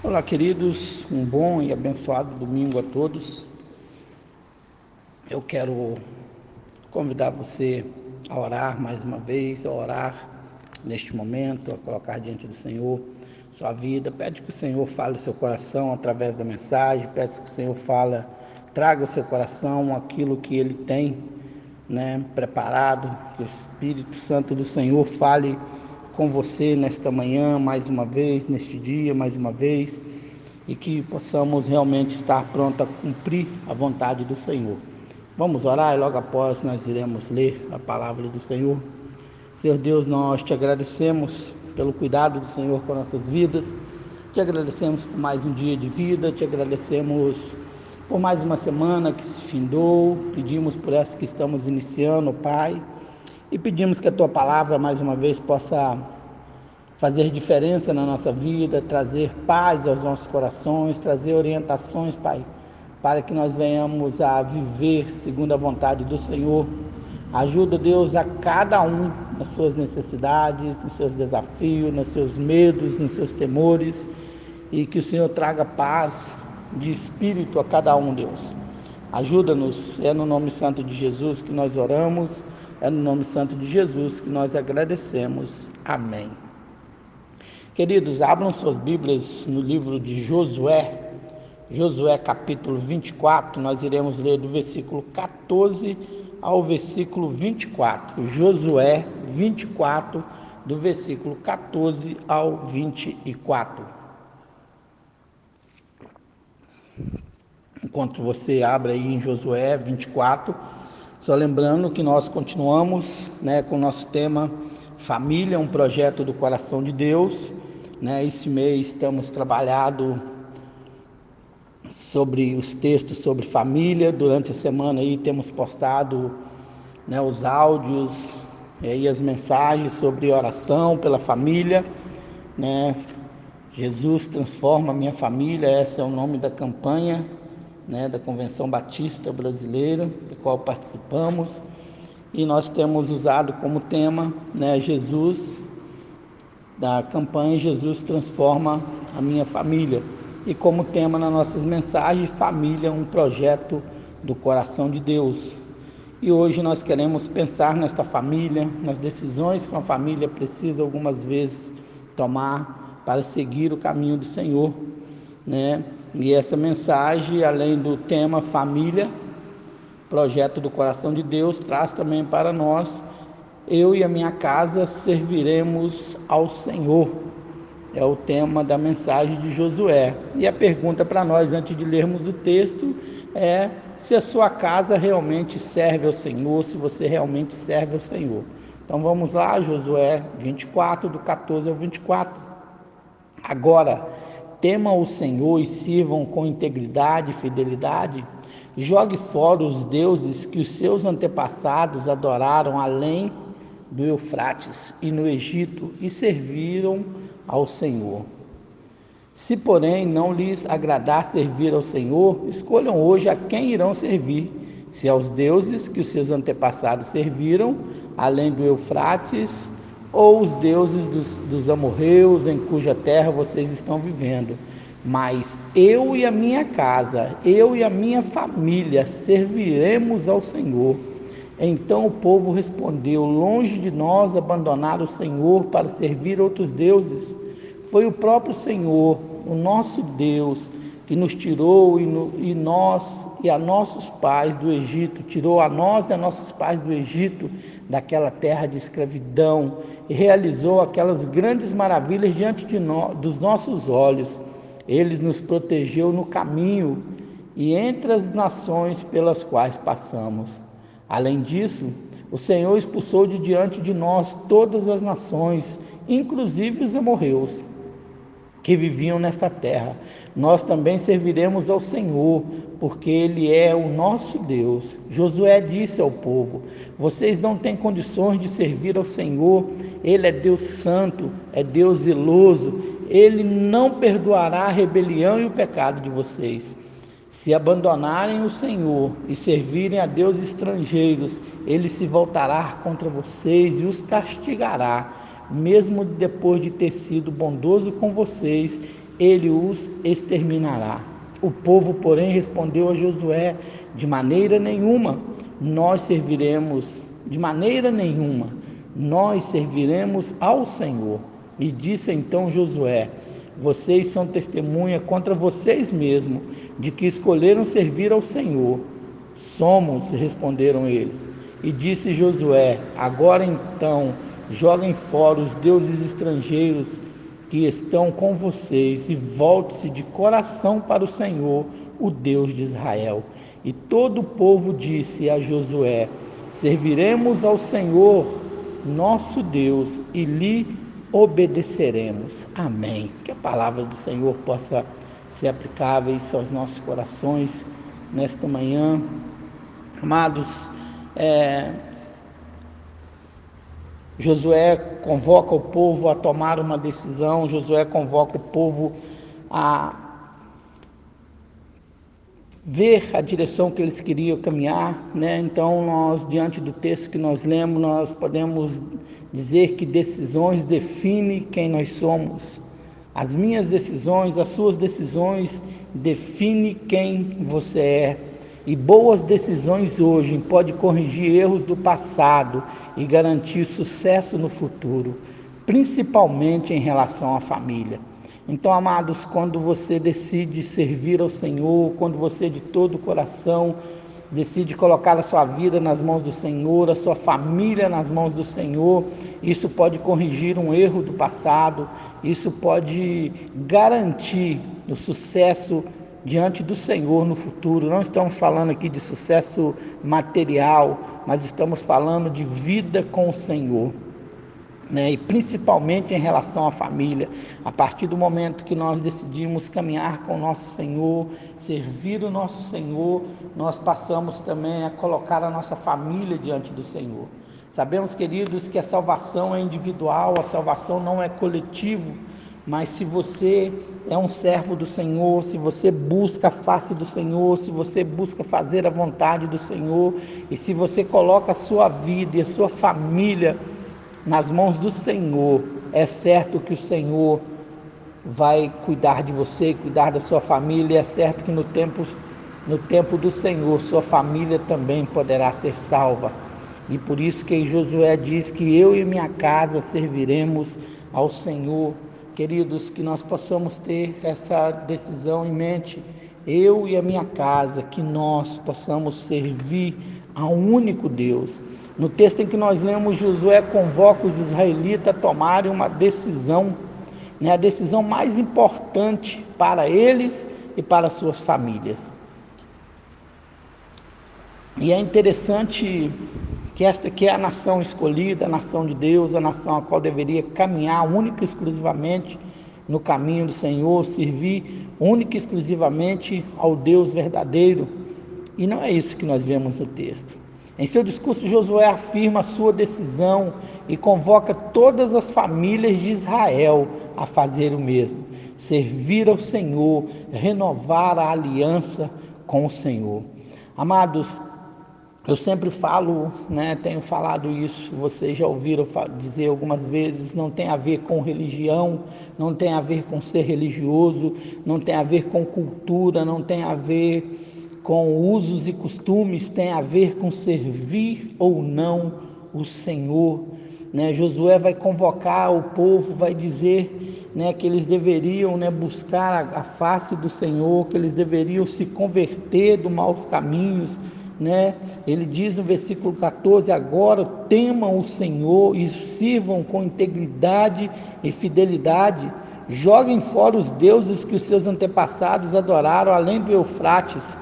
Olá, queridos, um bom e abençoado domingo a todos. Eu quero convidar você a orar mais uma vez, a orar neste momento, a colocar diante do Senhor sua vida. Pede que o Senhor fale o seu coração através da mensagem, pede que o Senhor fale, traga ao seu coração aquilo que ele tem né, preparado, que o Espírito Santo do Senhor fale com você nesta manhã, mais uma vez, neste dia, mais uma vez, e que possamos realmente estar prontos a cumprir a vontade do Senhor. Vamos orar e logo após nós iremos ler a palavra do Senhor. Senhor Deus, nós te agradecemos pelo cuidado do Senhor com nossas vidas, te agradecemos por mais um dia de vida, te agradecemos por mais uma semana que se findou, pedimos por essa que estamos iniciando, Pai e pedimos que a tua palavra mais uma vez possa fazer diferença na nossa vida, trazer paz aos nossos corações, trazer orientações, Pai, para que nós venhamos a viver segundo a vontade do Senhor. Ajuda, Deus, a cada um nas suas necessidades, nos seus desafios, nos seus medos, nos seus temores, e que o Senhor traga paz de espírito a cada um, Deus. Ajuda-nos, é no nome santo de Jesus que nós oramos. É no nome santo de Jesus que nós agradecemos. Amém. Queridos, abram suas Bíblias no livro de Josué, Josué capítulo 24, nós iremos ler do versículo 14 ao versículo 24. Josué 24, do versículo 14 ao 24. Enquanto você abre aí em Josué 24, só lembrando que nós continuamos né, com o nosso tema Família, um projeto do coração de Deus. Né? Esse mês estamos trabalhando sobre os textos sobre família. Durante a semana aí temos postado né, os áudios e as mensagens sobre oração pela família. Né? Jesus transforma a minha família, esse é o nome da campanha né, da Convenção Batista Brasileira, da qual participamos, e nós temos usado como tema né, Jesus, da campanha Jesus Transforma a Minha Família, e como tema nas nossas mensagens, Família, um projeto do coração de Deus. E hoje nós queremos pensar nesta família, nas decisões que uma família precisa algumas vezes tomar para seguir o caminho do Senhor, né? E essa mensagem, além do tema família, projeto do coração de Deus, traz também para nós: eu e a minha casa serviremos ao Senhor. É o tema da mensagem de Josué. E a pergunta para nós, antes de lermos o texto, é se a sua casa realmente serve ao Senhor, se você realmente serve ao Senhor. Então vamos lá, Josué 24, do 14 ao 24. Agora, temam o Senhor e sirvam com integridade e fidelidade, jogue fora os deuses que os seus antepassados adoraram além do Eufrates e no Egito e serviram ao Senhor. Se, porém, não lhes agradar servir ao Senhor, escolham hoje a quem irão servir, se aos deuses que os seus antepassados serviram, além do Eufrates, ou os deuses dos, dos amorreus em cuja terra vocês estão vivendo. Mas eu e a minha casa, eu e a minha família serviremos ao Senhor. Então o povo respondeu: Longe de nós abandonar o Senhor para servir outros deuses. Foi o próprio Senhor, o nosso Deus, que nos tirou e, no, e, nós e a nossos pais do Egito, tirou a nós e a nossos pais do Egito, daquela terra de escravidão, e realizou aquelas grandes maravilhas diante de nós, dos nossos olhos. Ele nos protegeu no caminho e entre as nações pelas quais passamos. Além disso, o Senhor expulsou de diante de nós todas as nações, inclusive os amorreus que viviam nesta terra. Nós também serviremos ao Senhor, porque Ele é o nosso Deus. Josué disse ao povo: Vocês não têm condições de servir ao Senhor, Ele é Deus santo, é Deus zeloso, Ele não perdoará a rebelião e o pecado de vocês. Se abandonarem o Senhor e servirem a deuses estrangeiros, ele se voltará contra vocês e os castigará mesmo depois de ter sido bondoso com vocês ele os exterminará. O povo, porém, respondeu a Josué: De maneira nenhuma nós serviremos, de maneira nenhuma nós serviremos ao Senhor. E disse então Josué: Vocês são testemunha contra vocês mesmos de que escolheram servir ao Senhor. Somos, responderam eles. E disse Josué: Agora então, joguem fora os deuses estrangeiros que estão com vocês e volte-se de coração para o Senhor, o Deus de Israel. E todo o povo disse a Josué: Serviremos ao Senhor, nosso Deus, e lhe obedeceremos. Amém. Que a palavra do Senhor possa ser aplicável aos nossos corações nesta manhã. Amados, é, Josué convoca o povo a tomar uma decisão, Josué convoca o povo a ver a direção que eles queriam caminhar, né? Então, nós diante do texto que nós lemos, nós podemos dizer que decisões definem quem nós somos. As minhas decisões, as suas decisões definem quem você é. E boas decisões hoje podem corrigir erros do passado e garantir sucesso no futuro, principalmente em relação à família. Então, amados, quando você decide servir ao Senhor, quando você de todo o coração decide colocar a sua vida nas mãos do Senhor, a sua família nas mãos do Senhor, isso pode corrigir um erro do passado, isso pode garantir o sucesso diante do Senhor no futuro. Não estamos falando aqui de sucesso material, mas estamos falando de vida com o Senhor. Né? E principalmente em relação à família, a partir do momento que nós decidimos caminhar com o nosso Senhor, servir o nosso Senhor, nós passamos também a colocar a nossa família diante do Senhor. Sabemos, queridos, que a salvação é individual, a salvação não é coletivo, mas se você é um servo do Senhor, se você busca a face do Senhor, se você busca fazer a vontade do Senhor, e se você coloca a sua vida e a sua família nas mãos do Senhor, é certo que o Senhor vai cuidar de você, cuidar da sua família, é certo que no tempo, no tempo do Senhor, sua família também poderá ser salva. E por isso que Josué diz que eu e minha casa serviremos ao Senhor Queridos, que nós possamos ter essa decisão em mente, eu e a minha casa, que nós possamos servir a um único Deus. No texto em que nós lemos, Josué convoca os israelitas a tomarem uma decisão, né, a decisão mais importante para eles e para suas famílias. E é interessante que esta aqui é a nação escolhida, a nação de Deus, a nação a qual deveria caminhar única e exclusivamente no caminho do Senhor, servir única e exclusivamente ao Deus verdadeiro. E não é isso que nós vemos no texto. Em seu discurso, Josué afirma a sua decisão e convoca todas as famílias de Israel a fazer o mesmo, servir ao Senhor, renovar a aliança com o Senhor. Amados, eu sempre falo, né, tenho falado isso, vocês já ouviram dizer algumas vezes, não tem a ver com religião, não tem a ver com ser religioso, não tem a ver com cultura, não tem a ver com usos e costumes, tem a ver com servir ou não o Senhor. Né? Josué vai convocar o povo, vai dizer né, que eles deveriam né, buscar a, face do Senhor, que eles deveriam se converter dos maus caminhos, né? Ele diz no versículo 14: Agora temam o Senhor e sirvam com integridade e fidelidade. Joguem fora os deuses que os seus antepassados adoraram além do Eufrates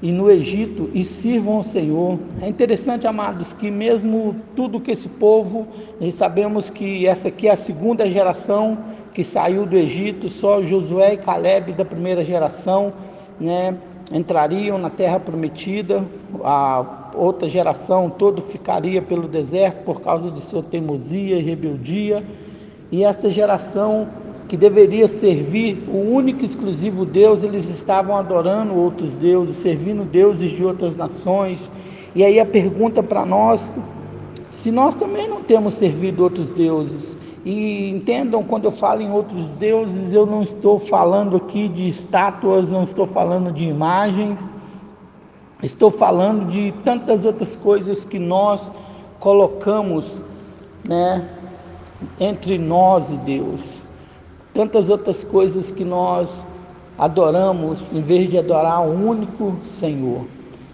e no Egito e sirvam ao Senhor. É interessante, amados, que mesmo tudo que esse povo, sabemos que essa aqui é a segunda geração que saiu do Egito, só Josué e Caleb da primeira geração, né? Entrariam na terra prometida, a outra geração toda ficaria pelo deserto por causa de sua teimosia e rebeldia, e esta geração que deveria servir o único e exclusivo Deus, eles estavam adorando outros deuses, servindo deuses de outras nações. E aí a pergunta para nós, se nós também não temos servido outros deuses, E entendam, quando eu falo em outros deuses, eu não estou falando aqui de estátuas, não estou falando de imagens, estou falando de tantas outras coisas que nós colocamos né, entre nós e Deus. Tantas outras coisas que nós adoramos em vez de adorar o único Senhor.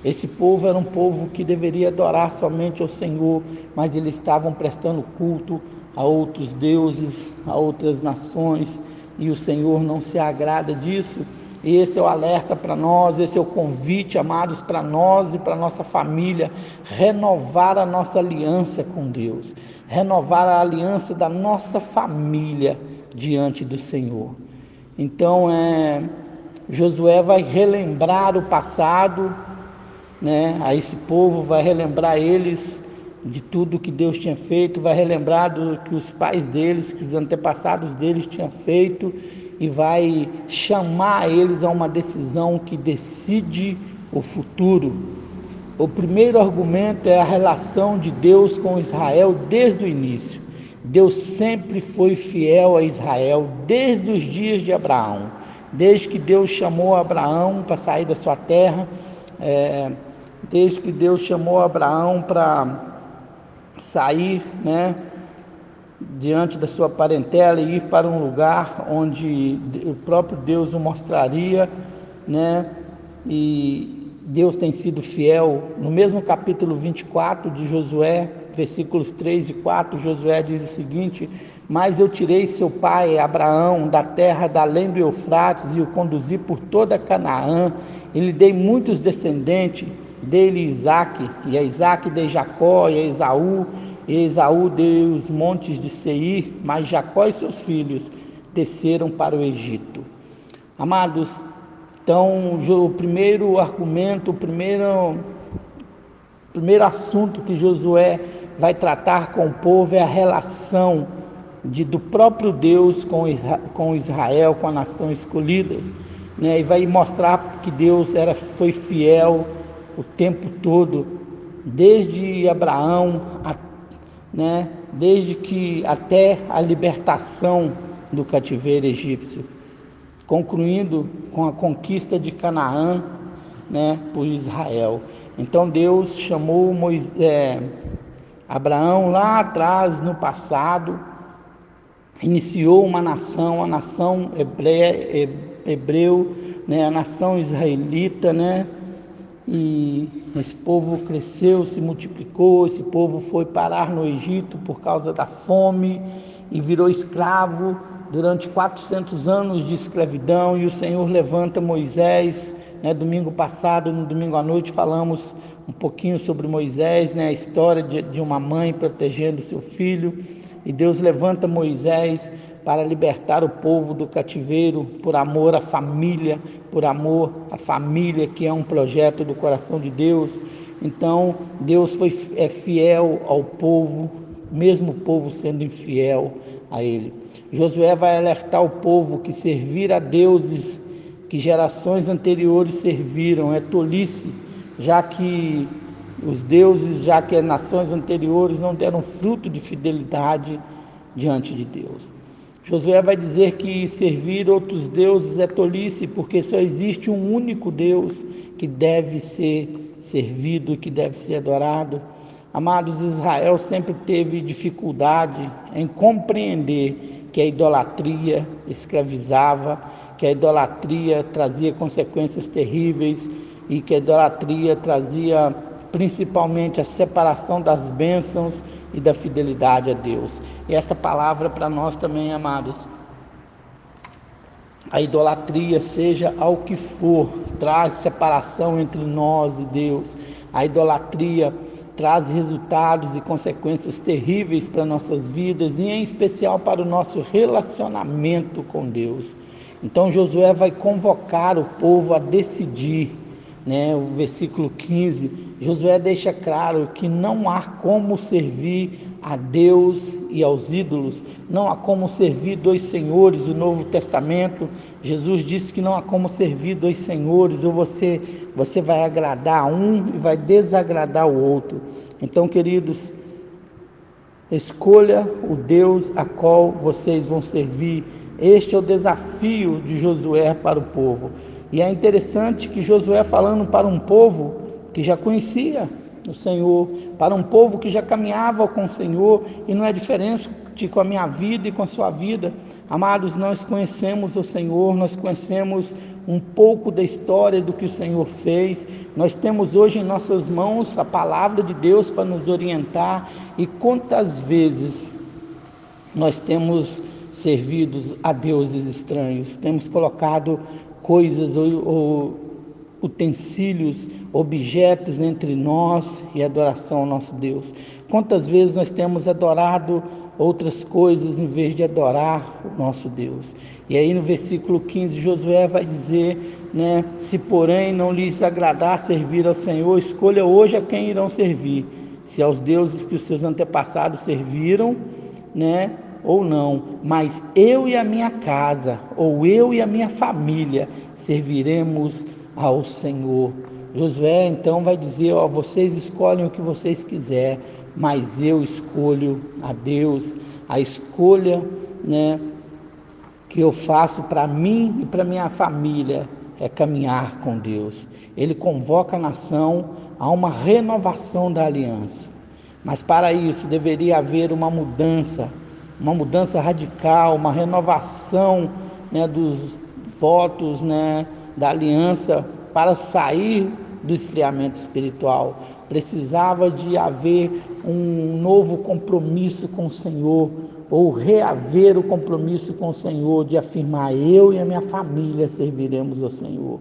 Esse povo era um povo que deveria adorar somente ao Senhor, mas eles estavam prestando culto a outros deuses, a outras nações, e o Senhor não se agrada disso. Esse é o alerta para nós, esse é o convite, amados, para nós e para nossa família, renovar a nossa aliança com Deus, renovar a aliança da nossa família diante do Senhor. Então, é, Josué vai relembrar o passado, né? A esse povo vai relembrar eles de tudo que Deus tinha feito, vai relembrar do que os pais deles, que os antepassados deles tinham feito e vai chamar eles a uma decisão que decide o futuro. O primeiro argumento é a relação de Deus com Israel desde o início. Deus sempre foi fiel a Israel desde os dias de Abraão, desde que Deus chamou Abraão para sair da sua terra, é, desde que Deus chamou Abraão para sair, né, diante da sua parentela e ir para um lugar onde o próprio Deus o mostraria, né? E Deus tem sido fiel. No mesmo capítulo 24 de Josué, versículos 3 e 4, Josué diz o seguinte: Mas eu tirei seu pai Abraão da terra da além do Eufrates e o conduzi por toda Canaã, e lhe dei muitos descendentes dele Isaac, e a Isaac de Jacó, e a Esaú, e Esaú deu os montes de Seir, mas Jacó e seus filhos desceram para o Egito. Amados, então o primeiro argumento, o primeiro, primeiro assunto que Josué vai tratar com o povo é a relação de, do próprio Deus com, com Israel, com a nação escolhida, né? e vai mostrar que Deus era, foi fiel o tempo todo, desde Abraão, a, né, desde que até a libertação do cativeiro egípcio, concluindo com a conquista de Canaã, né, por Israel. Então Deus chamou Moisés, é, Abraão lá atrás, no passado, iniciou uma nação, a nação hebreia, hebreu, né, a nação israelita, né, e esse povo cresceu, se multiplicou, esse povo foi parar no Egito por causa da fome e virou escravo durante 400 anos de escravidão. E o Senhor levanta Moisés, né, domingo passado, no domingo à noite falamos um pouquinho sobre Moisés, né, a história de, de uma mãe protegendo seu filho e Deus levanta Moisés para libertar o povo do cativeiro por amor à família, por amor à família, que é um projeto do coração de Deus. Então, Deus foi é fiel ao povo, mesmo o povo sendo infiel a ele. Josué vai alertar o povo que servir a deuses que gerações anteriores serviram é tolice, já que os deuses, já que as nações anteriores não deram fruto de fidelidade diante de Deus. Josué vai dizer que servir outros deuses é tolice, porque só existe um único Deus que deve ser servido, que deve ser adorado. Amados, Israel sempre teve dificuldade em compreender que a idolatria escravizava, que a idolatria trazia consequências terríveis e que a idolatria trazia principalmente a separação das bênçãos e da fidelidade a Deus. E esta palavra para nós também, amados. A idolatria, seja ao que for, traz separação entre nós e Deus. A idolatria traz resultados e consequências terríveis para nossas vidas e em especial para o nosso relacionamento com Deus. Então Josué vai convocar o povo a decidir né, o versículo 15, Josué deixa claro que não há como servir a Deus e aos ídolos, não há como servir dois senhores. O Novo Testamento, Jesus disse que não há como servir dois senhores, ou você, você vai agradar um e vai desagradar o outro. Então, queridos, Escolha o Deus a qual vocês vão servir. Este é o desafio de Josué para o povo. E é interessante que Josué falando para um povo que já conhecia o Senhor, para um povo que já caminhava com o Senhor, e não é diferente com a minha vida e com a sua vida. Amados, nós conhecemos o Senhor, nós conhecemos um pouco da história do que o Senhor fez. Nós temos hoje em nossas mãos a palavra de Deus para nos orientar, e quantas vezes nós temos servido a deuses estranhos, temos colocado coisas ou, ou utensílios, objetos entre nós e adoração ao nosso Deus. Quantas vezes nós temos adorado outras coisas em vez de adorar o nosso Deus? E aí no versículo 15, Josué vai dizer, né, se porém não lhes agradar servir ao Senhor, escolha hoje a quem irão servir, se aos deuses que os seus antepassados serviram, né, ou não, mas eu e a minha casa, ou eu e a minha família, serviremos ao Senhor. Josué então vai dizer: ó, vocês escolhem o que vocês quiserem, mas eu escolho a Deus. A escolha, né, que eu faço para mim e para minha família é caminhar com Deus. Ele convoca a nação a uma renovação da aliança. Mas para isso deveria haver uma mudança, uma mudança radical, uma renovação né, dos votos, né, da aliança para sair do esfriamento espiritual. Precisava de haver um novo compromisso com o Senhor, ou reaver o compromisso com o Senhor, de afirmar: eu e a minha família serviremos ao Senhor.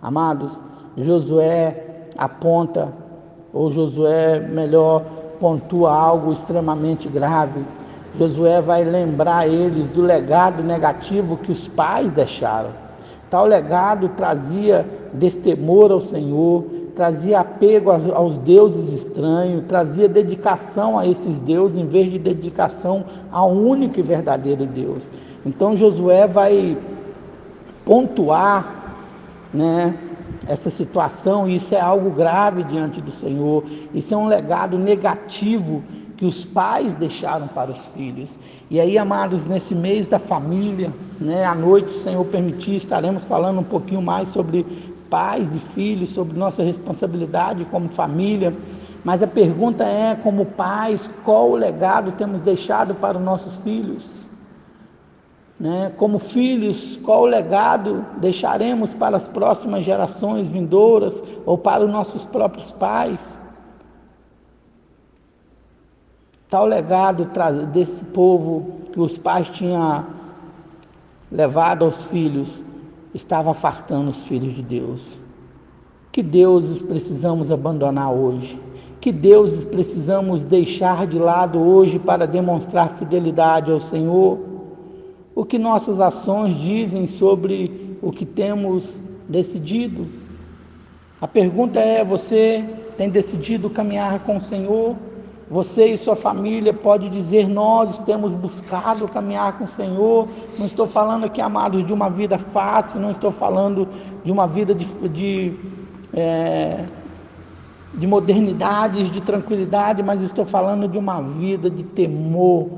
Amados, Josué aponta, ou Josué, melhor, pontua algo extremamente grave. Josué vai lembrar eles do legado negativo que os pais deixaram. Tal legado trazia destemor ao Senhor, trazia apego aos, deuses estranhos, trazia dedicação a esses deuses em vez de dedicação ao único e verdadeiro Deus. Então Josué vai pontuar, né, essa situação, e isso é algo grave diante do Senhor, isso é um legado negativo que os pais deixaram para os filhos. E aí, amados, nesse mês da família, né, à noite, o Senhor permitir, estaremos falando um pouquinho mais sobre pais e filhos, sobre nossa responsabilidade como família. Mas a pergunta é, como pais, qual o legado temos deixado para os nossos filhos? Né? Como filhos, qual o legado deixaremos para as próximas gerações vindouras ou para os nossos próprios pais? Tal legado desse povo que os pais tinham levado aos filhos estava afastando os filhos de Deus. Que deuses precisamos abandonar hoje? Que deuses precisamos deixar de lado hoje para demonstrar fidelidade ao Senhor? O que nossas ações dizem sobre o que temos decidido? A pergunta é: você tem decidido caminhar com o Senhor? Você e sua família pode dizer: Nós temos buscado caminhar com o Senhor. Não estou falando aqui, amados, de uma vida fácil, não estou falando de uma vida de, de, é, de modernidades, de tranquilidade, mas estou falando de uma vida de temor,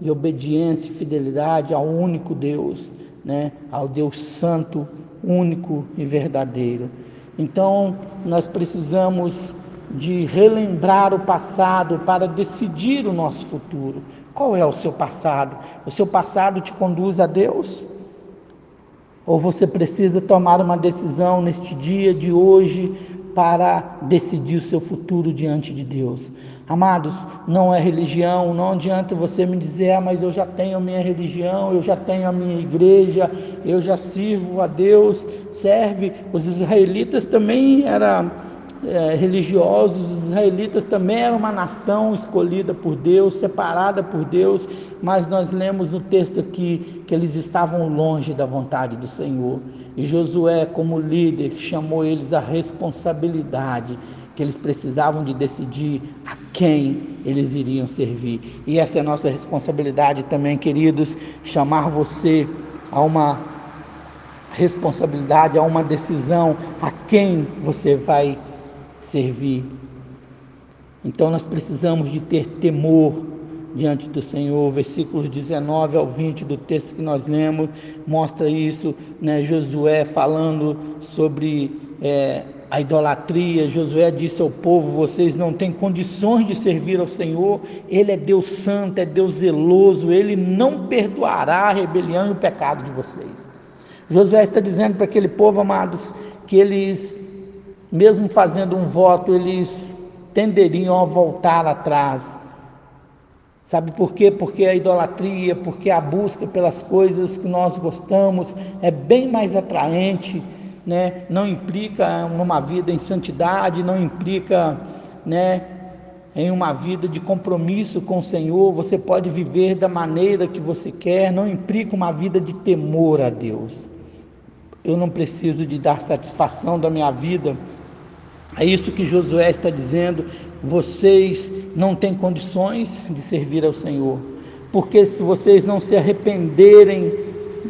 de obediência e fidelidade ao único Deus, né? ao Deus Santo, único e verdadeiro. Então, nós precisamos de relembrar o passado para decidir o nosso futuro. Qual é o seu passado? O seu passado te conduz a Deus? Ou você precisa tomar uma decisão neste dia de hoje para decidir o seu futuro diante de Deus? Amados, não é religião, não adianta você me dizer, ah, mas eu já tenho a minha religião, eu já tenho a minha igreja, eu já sirvo a Deus, serve. Os israelitas também eram é, religiosos, os israelitas também eram uma nação escolhida por Deus, separada por Deus, mas nós lemos no texto aqui que eles estavam longe da vontade do Senhor. E Josué, como líder, chamou eles à responsabilidade, que eles precisavam de decidir a quem eles iriam servir. E essa é a nossa responsabilidade também, queridos, chamar você a uma responsabilidade, a uma decisão a quem você vai servir. Então nós precisamos de ter temor, diante do Senhor. Versículos 19 ao 20 do texto que nós lemos mostra isso, né? Josué falando sobre é, a idolatria. Josué disse ao povo: vocês não têm condições de servir ao Senhor. Ele é Deus santo, é Deus zeloso. Ele não perdoará a rebelião e o pecado de vocês. Josué está dizendo para aquele povo, amados, que eles, mesmo fazendo um voto, eles tenderiam a voltar atrás. Sabe por quê? Porque a idolatria, porque a busca pelas coisas que nós gostamos é bem mais atraente né, não implica numa vida em santidade, não implica né, em uma vida de compromisso com o Senhor, você pode viver da maneira que você quer, não implica uma vida de temor a Deus. Eu não preciso de dar satisfação da minha vida. É isso que Josué está dizendo. Vocês não têm condições de servir ao Senhor, porque se vocês não se arrependerem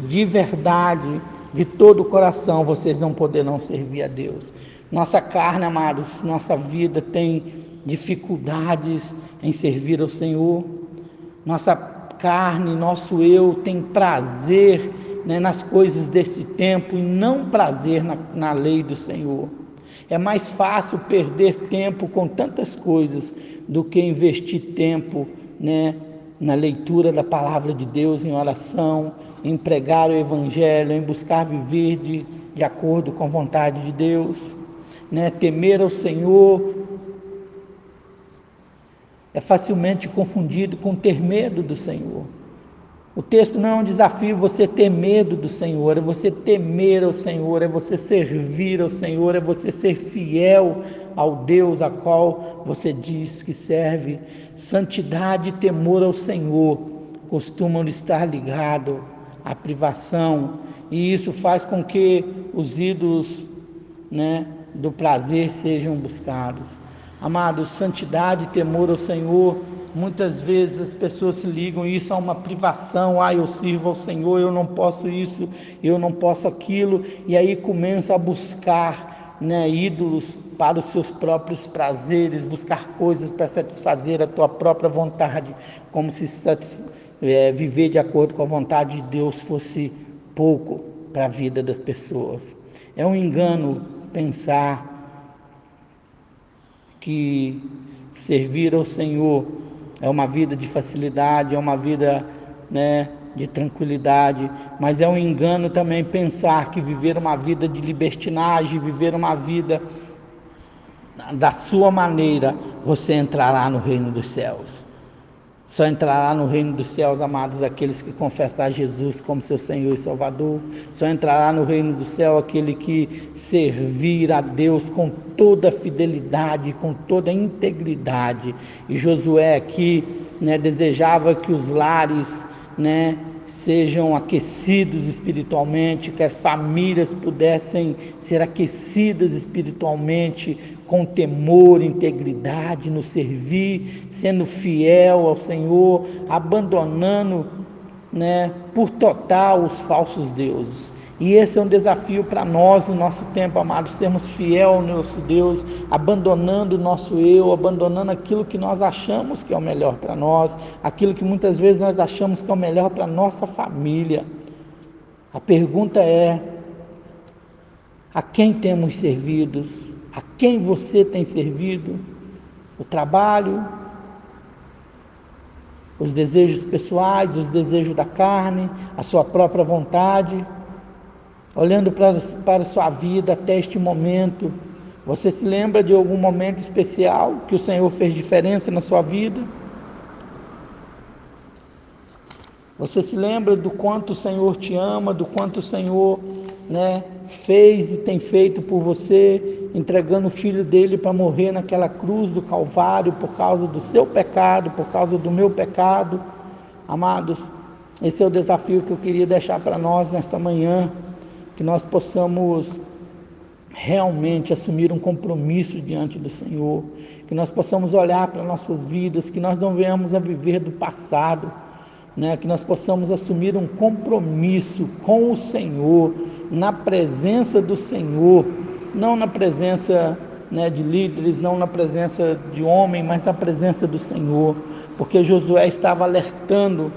de verdade, de todo o coração, vocês não poderão servir a Deus. Nossa carne, amados, nossa vida tem dificuldades em servir ao Senhor. Nossa carne, nosso eu tem prazer né, nas coisas deste tempo e não prazer na, na lei do Senhor. É mais fácil perder tempo com tantas coisas do que investir tempo né, na leitura da palavra de Deus, em oração, em pregar o Evangelho, em buscar viver de, de acordo com a vontade de Deus, né? temer ao Senhor. É facilmente confundido com ter medo do Senhor. O texto não é um desafio você ter medo do Senhor, é você temer ao Senhor, é você servir ao Senhor, é você ser fiel ao Deus a qual você diz que serve. Santidade e temor ao Senhor costumam estar ligados à privação, e isso faz com que os ídolos né, do prazer sejam buscados. Amados, santidade e temor ao Senhor Muitas vezes as pessoas se ligam isso a uma privação, ah, eu sirvo ao Senhor, eu não posso isso, eu não posso aquilo, e aí começa a buscar né, ídolos para os seus próprios prazeres, buscar coisas para satisfazer a tua própria vontade, como se é, viver de acordo com a vontade de Deus fosse pouco para a vida das pessoas. É um engano pensar que servir ao Senhor é uma vida de facilidade, é uma vida né, de tranquilidade, mas é um engano também pensar que viver uma vida de libertinagem, viver uma vida da sua maneira, você entrará no reino dos céus. Só entrará no reino dos céus, amados, aqueles que confessar Jesus como seu Senhor e Salvador. Só entrará no reino do céu aquele que servir a Deus com toda fidelidade, com toda integridade. E Josué aqui né, desejava que os lares né, sejam aquecidos espiritualmente, que as famílias pudessem ser aquecidas espiritualmente com temor, integridade no servir, sendo fiel ao Senhor, abandonando, né, por total os falsos deuses. E esse é um desafio para nós no nosso tempo, amados, sermos fiel ao nosso Deus, abandonando o nosso eu, abandonando aquilo que nós achamos que é o melhor para nós, aquilo que muitas vezes nós achamos que é o melhor para nossa família. A pergunta é: a quem temos servido? A quem você tem servido? O trabalho, os desejos pessoais, os desejos da carne, a sua própria vontade? Olhando para, para a sua vida até este momento, você se lembra de algum momento especial que o Senhor fez diferença na sua vida? Você se lembra do quanto o Senhor te ama, do quanto o Senhor né, fez e tem feito por você, entregando o filho dele para morrer naquela cruz do Calvário por causa do seu pecado, por causa do meu pecado? Amados, esse é o desafio que eu queria deixar para nós nesta manhã que nós possamos realmente assumir um compromisso diante do Senhor, que nós possamos olhar para nossas vidas, que nós não venhamos a viver do passado, né? que nós possamos assumir um compromisso com o Senhor, na presença do Senhor, não na presença né, de líderes, não na presença de homem, mas na presença do Senhor, porque Josué estava alertando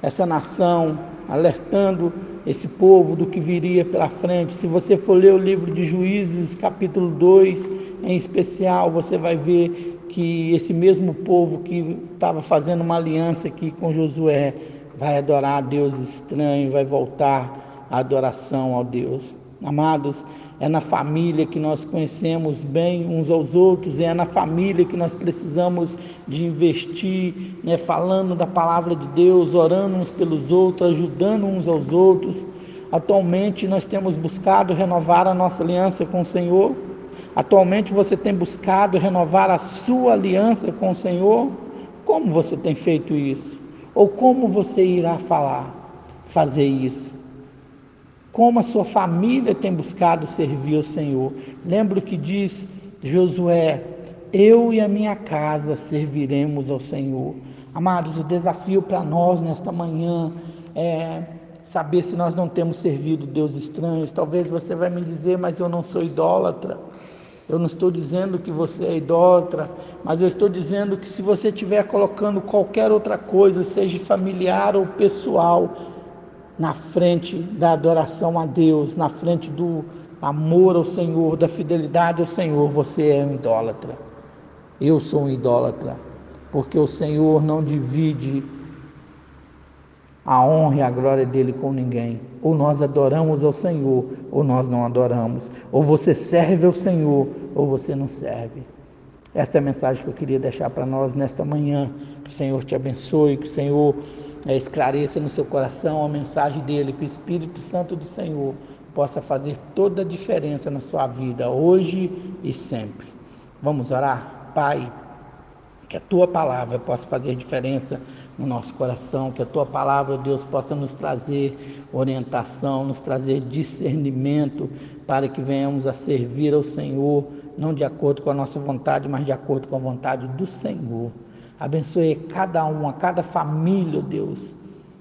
essa nação, alertando esse povo do que viria pela frente. Se você for ler o livro de Juízes, capítulo 2, em especial, você vai ver que esse mesmo povo que estava fazendo uma aliança aqui com Josué vai adorar a Deus estranho, vai voltar à adoração ao Deus. Amados, é na família que nós conhecemos bem uns aos outros, é na família que nós precisamos de investir, né, falando da palavra de Deus, orando uns pelos outros, ajudando uns aos outros. Atualmente nós temos buscado renovar a nossa aliança com o Senhor. Atualmente você tem buscado renovar a sua aliança com o Senhor. Como você tem feito isso? Ou como você irá falar, fazer isso? Como a sua família tem buscado servir ao Senhor. Lembro que diz Josué: Eu e a minha casa serviremos ao Senhor. Amados, o desafio para nós nesta manhã é saber se nós não temos servido Deus estranhos. Talvez você vai me dizer, mas eu não sou idólatra. Eu não estou dizendo que você é idólatra, mas eu estou dizendo que se você estiver colocando qualquer outra coisa, seja familiar ou pessoal, na frente da adoração a Deus, na frente do amor ao Senhor, da fidelidade ao Senhor, você é um idólatra. Eu sou um idólatra, porque o Senhor não divide a honra e a glória dele com ninguém. Ou nós adoramos ao Senhor, ou nós não adoramos. Ou você serve ao Senhor, ou você não serve. Essa é a mensagem que eu queria deixar para nós nesta manhã. Que o Senhor te abençoe, que o Senhor é, esclareça no seu coração a mensagem dele, que o Espírito Santo do Senhor possa fazer toda a diferença na sua vida, hoje e sempre. Vamos orar? Pai, que a tua palavra possa fazer diferença no nosso coração, que a tua palavra, Deus, possa nos trazer orientação, nos trazer discernimento para que venhamos a servir ao Senhor, não de acordo com a nossa vontade, mas de acordo com a vontade do Senhor. Abençoe cada um, a cada família, Deus.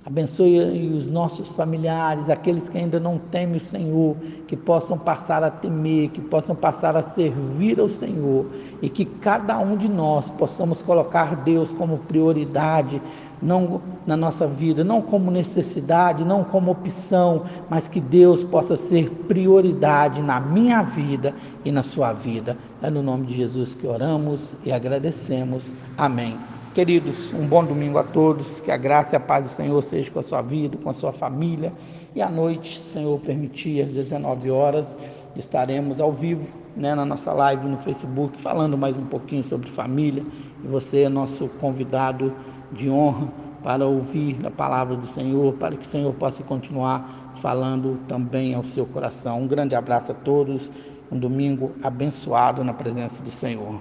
Abençoe os nossos familiares, aqueles que ainda não temem o Senhor, que possam passar a temer, que possam passar a servir ao Senhor e que cada um de nós possamos colocar Deus como prioridade não na nossa vida, não como necessidade, não como opção, mas que Deus possa ser prioridade na minha vida e na sua vida. É no nome de Jesus que oramos e agradecemos. Amém. Queridos, um bom domingo a todos, que a graça e a paz do Senhor seja com a sua vida, com a sua família. E à noite, se o Senhor permitir, às 19 horas, estaremos ao vivo né, na nossa live no Facebook, falando mais um pouquinho sobre família. E você é nosso convidado de honra para ouvir a palavra do Senhor, para que o Senhor possa continuar falando também ao seu coração. Um grande abraço a todos, um domingo abençoado na presença do Senhor.